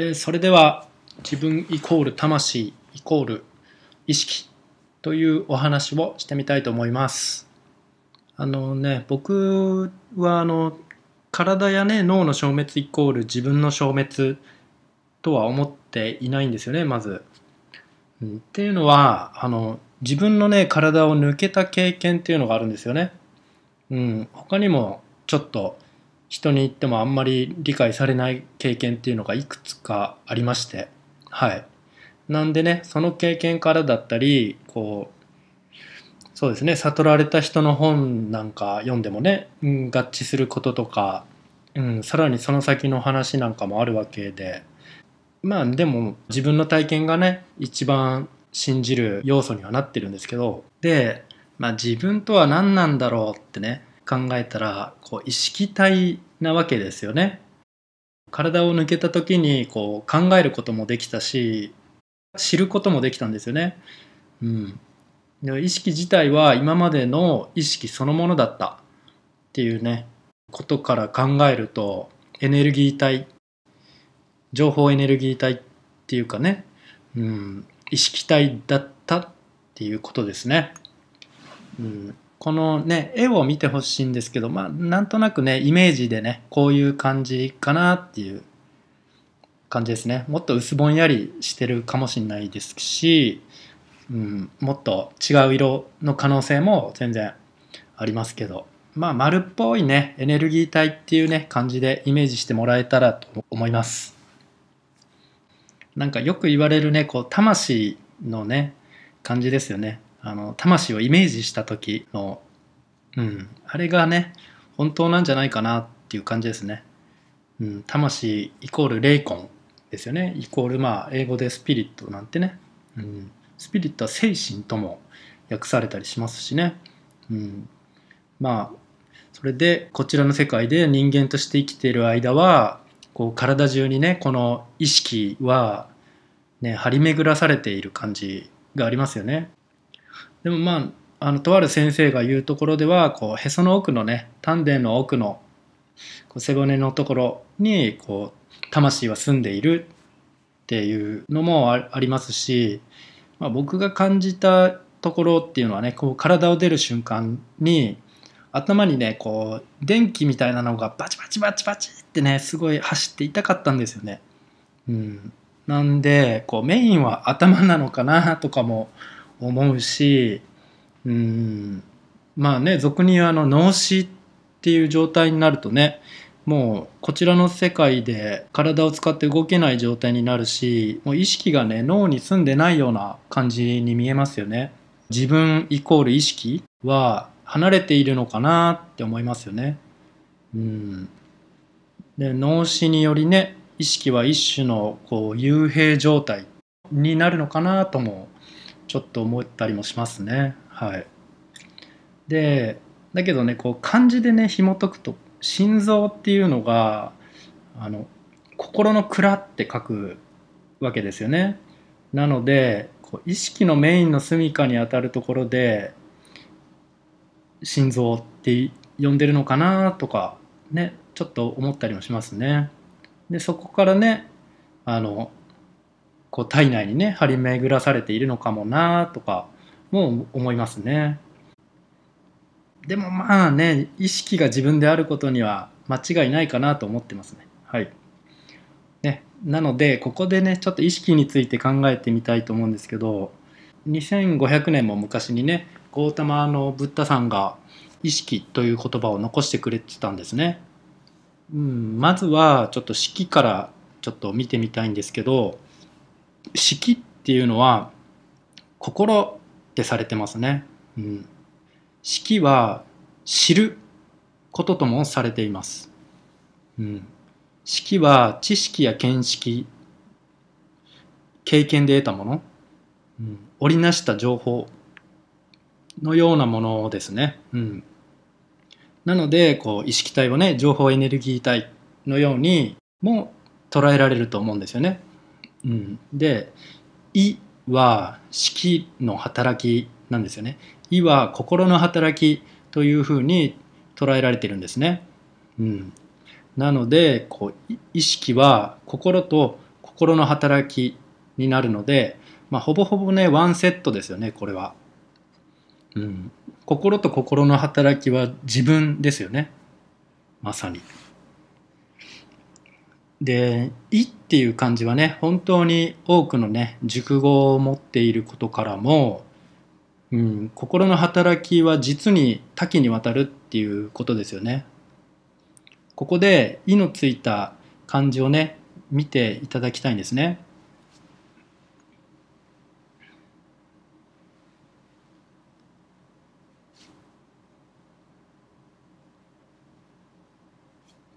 えーそれでは自分イコール魂イコール意識というお話をしてみたいと思います。あのね、僕はあの体やね脳の消滅イコール自分の消滅とは思っていないんですよね、まず。うんっていうのはあの自分のね体を抜けた経験っていうのがあるんですよね。うん、他にもちょっと人に言ってもあんまり理解されない経験っていうのがいくつかありまして。はい。なんでねその経験からだったりこうそうですね悟られた人の本なんか読んでもね、うん、合致することとか、うん、さらにその先の話なんかもあるわけで。まあでも自分の体験がね一番信じる要素にはなってるんですけど。で、まあ、自分とは何なんだろうってね考えたらこう意識体なわけですよね。体を抜けた時にこう考えることもできたし知ることもできたんですよね、うん、意識自体は今までの意識そのものだった。っていうねことから考えるとエネルギー体。情報エネルギー体。っていうかね、うん、意識体だったっていうことですね、うん、このね絵を見てほしいんですけどまあなんとなくねイメージでねこういう感じかなっていう感じですね。もっと薄ぼんやりしてるかもしれないですし、うん、もっと違う色の可能性も全然ありますけど。まあ丸っぽいねエネルギー体っていうね感じでイメージしてもらえたらと思います。なんかよく言われるねこう魂のね感じですよね。あの魂をイメージした時の、うん、あれがね本当なんじゃないかなっていう感じですね、うん、魂イコール霊魂ですよね。イコールまあ英語でスピリットなんてね、うん、スピリットは精神とも訳されたりしますしね、うん、まあそれでこちらの世界で人間として生きている間はこう体中にねこの意識はね張り巡らされている感じがありますよね。でもまああのとある先生が言うところではこうへその奥のね丹田の奥のこう背骨のところにこう魂は住んでいるっていうのもあありますし、まあ、僕が感じたところっていうのはねこう体を出る瞬間に頭にねこう電気みたいなのがバチバチバチバチってねすごい走って痛かったんですよね。うん、なんでこうメインは頭なのかなとかも思うしうんまあね俗に言うあの脳死っていう状態になるとねもうこちらの世界で体を使って動けない状態になるしもう意識がね脳に住んでないような感じに見えますよね。自分イコール意識は離れているのかなって思いますよね。うん、で脳死によりね意識は一種のこう幽閉状態になるのかなともちょっと思ったりもしますね。はい、でだけどねこう漢字でね紐解くと心臓っていうのがあの心の蔵って書くわけですよね。なのでこう意識のメインの住処にあたるところで心臓って呼んでるのかなとかねちょっと思ったりもしますね。でそこからねあのこう体内にね張り巡らされているのかもなとかも思いますね。でもまあね意識が自分であることには間違いないかなと思ってますね。はい。ね、なのでここでねちょっと意識について考えてみたいと思うんですけど2500年も昔にねゴータマのブッダさんが意識という言葉を残してくれてたんですね。うん、まずはちょっと式からちょっと見てみたいんですけど式っていうのは心ってされてますね。うん、式は知ることともされています。うん、式は知識や見識経験で得たもの、うん、織りなした情報のようなものですね。うん、なのでこう意識体をね情報エネルギー体のようにも捉えられると思うんですよね。うん、で「意」は式の働きなんですよね。意は心の働きというふうに捉えられてるんですね。うん、なのでこう意識は心と心の働きになるので、まあ、ほぼほぼねワンセットですよねこれは。うん、心と心の働きは自分ですよねまさに。で「い」っていう漢字はね本当に多くのね熟語を持っていることからも、うん、心の働きは実に多岐にわたるっていうことですよね。ここで「い」のついた漢字をね見ていただきたいんですね。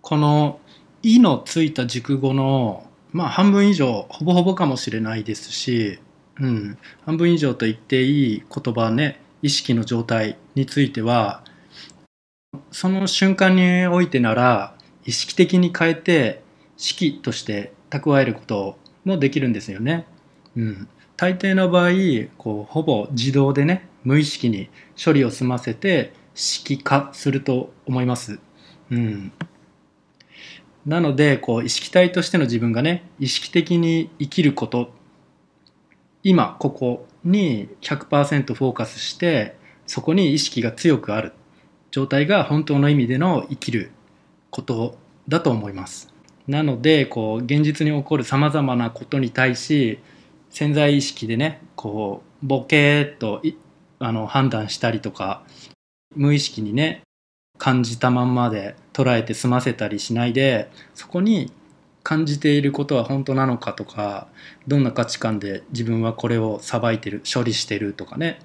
この「い」のついた熟語のまあ半分以上ほぼほぼかもしれないですし、うん、半分以上と言っていい言葉ね意識の状態についてはその瞬間においてなら意識的に変えて式として蓄えることもできるんですよね。うん、大抵の場合こうほぼ自動でね無意識に処理を済ませて式化すると思います。うん、なのでこう意識体としての自分がね意識的に生きること今ここに100%フォーカスしてそこに意識が強くある状態が本当の意味での生きることだと思います。なのでこう現実に起こるさまざまなことに対し潜在意識でねこうボケーっとあの判断したりとか無意識にね感じたまんまで捉えて済ませたりしないでそこに感じていることは本当なのかとかどんな価値観で自分はこれをさばいてる処理してるとかね、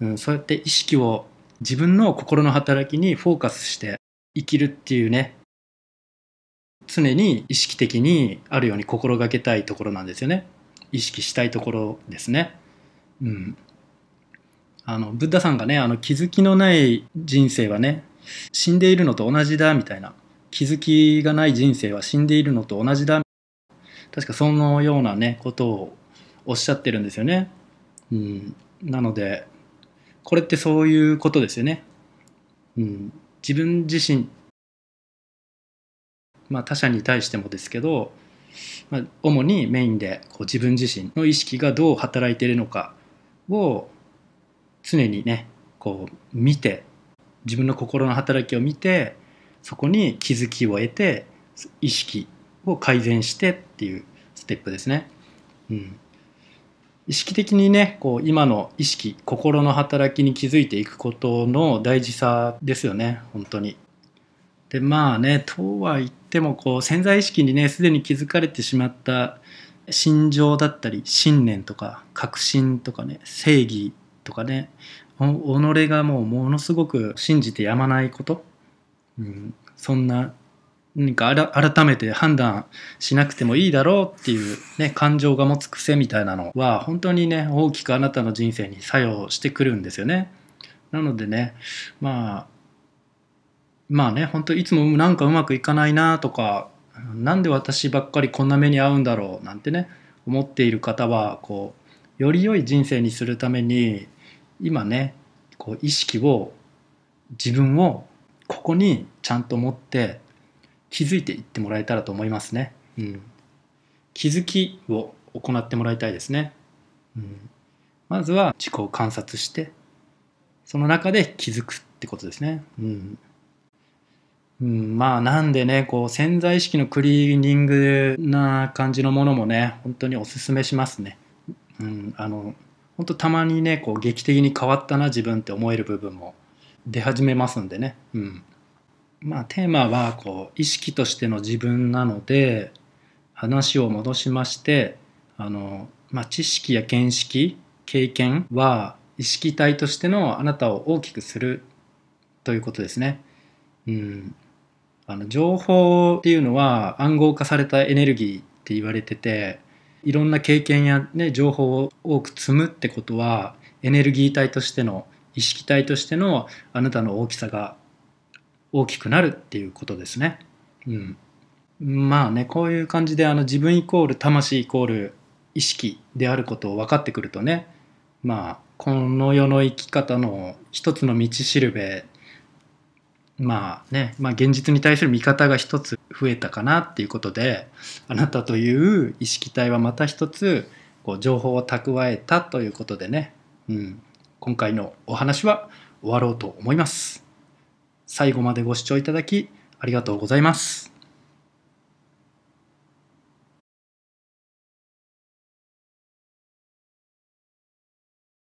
うん、そうやって意識を自分の心の働きにフォーカスして生きるっていうね。常に意識的にあるように心がけたいところなんですよね。意識したいところですね。うん。あのブッダさんがねあの気づきのない人生はね死んでいるのと同じだみたいな。気づきがない人生は死んでいるのと同じだ。確かそのようなねことをおっしゃってるんですよね、うん、なのでこれってそういうことですよね、うん、自分自身まあ他者に対してもですけど、まあ、主にメインでこう自分自身の意識がどう働いているのかを常にねこう見て自分の心の働きを見てそこに気づきを得て意識を改善してっていうステップですね。うん、意識的にねこう今の意識心の働きに気づいていくことの大事さですよね本当に。でまあねとは言ってもこう潜在意識にねすでに気づかれてしまった心情だったり信念とか確信とかね正義とかね己がもうものすごく信じてやまないこと、うん、そんな何か改めて判断しなくてもいいだろうっていう、ね、感情が持つ癖みたいなのは本当にね大きくあなたの人生に作用してくるんですよね。なのでねまあまあね本当いつもなんかうまくいかないなとかなんで私ばっかりこんな目に遭うんだろうなんてね思っている方はこうより良い人生にするために今ねこう意識を自分をここにちゃんと持って気づいていってもらえたらと思いますね。うん、気づきを行ってもらいたいですね。うん、まずは自己を観察してその中で気づくってことですね。うんうん、まあなんでねこう潜在意識のクリーニングな感じのものもね本当におすすめしますね。うん、あの本当たまにねこう劇的に変わったな自分って思える部分も出始めますんでね、うん、まあテーマはこう意識としての自分なので話を戻しましてあの、まあ、知識や見識経験は意識体としてのあなたを大きくするということですね。うん、あの情報っていうのは暗号化されたエネルギーって言われてていろんな経験や、ね、情報を多く積むってことはエネルギー体としての意識体としてのあなたの大きさが大きくなるっていうことですね。うん、まあねこういう感じであの自分イコール魂イコール意識であることを分かってくるとねまあこの世の生き方の一つの道しるべまあね、まあ、現実に対する見方が一つ増えたかなっていうことであなたという意識体はまた一つこう情報を蓄えたということでね、うん、今回のお話は終わろうと思います。最後までご視聴いただきありがとうございます。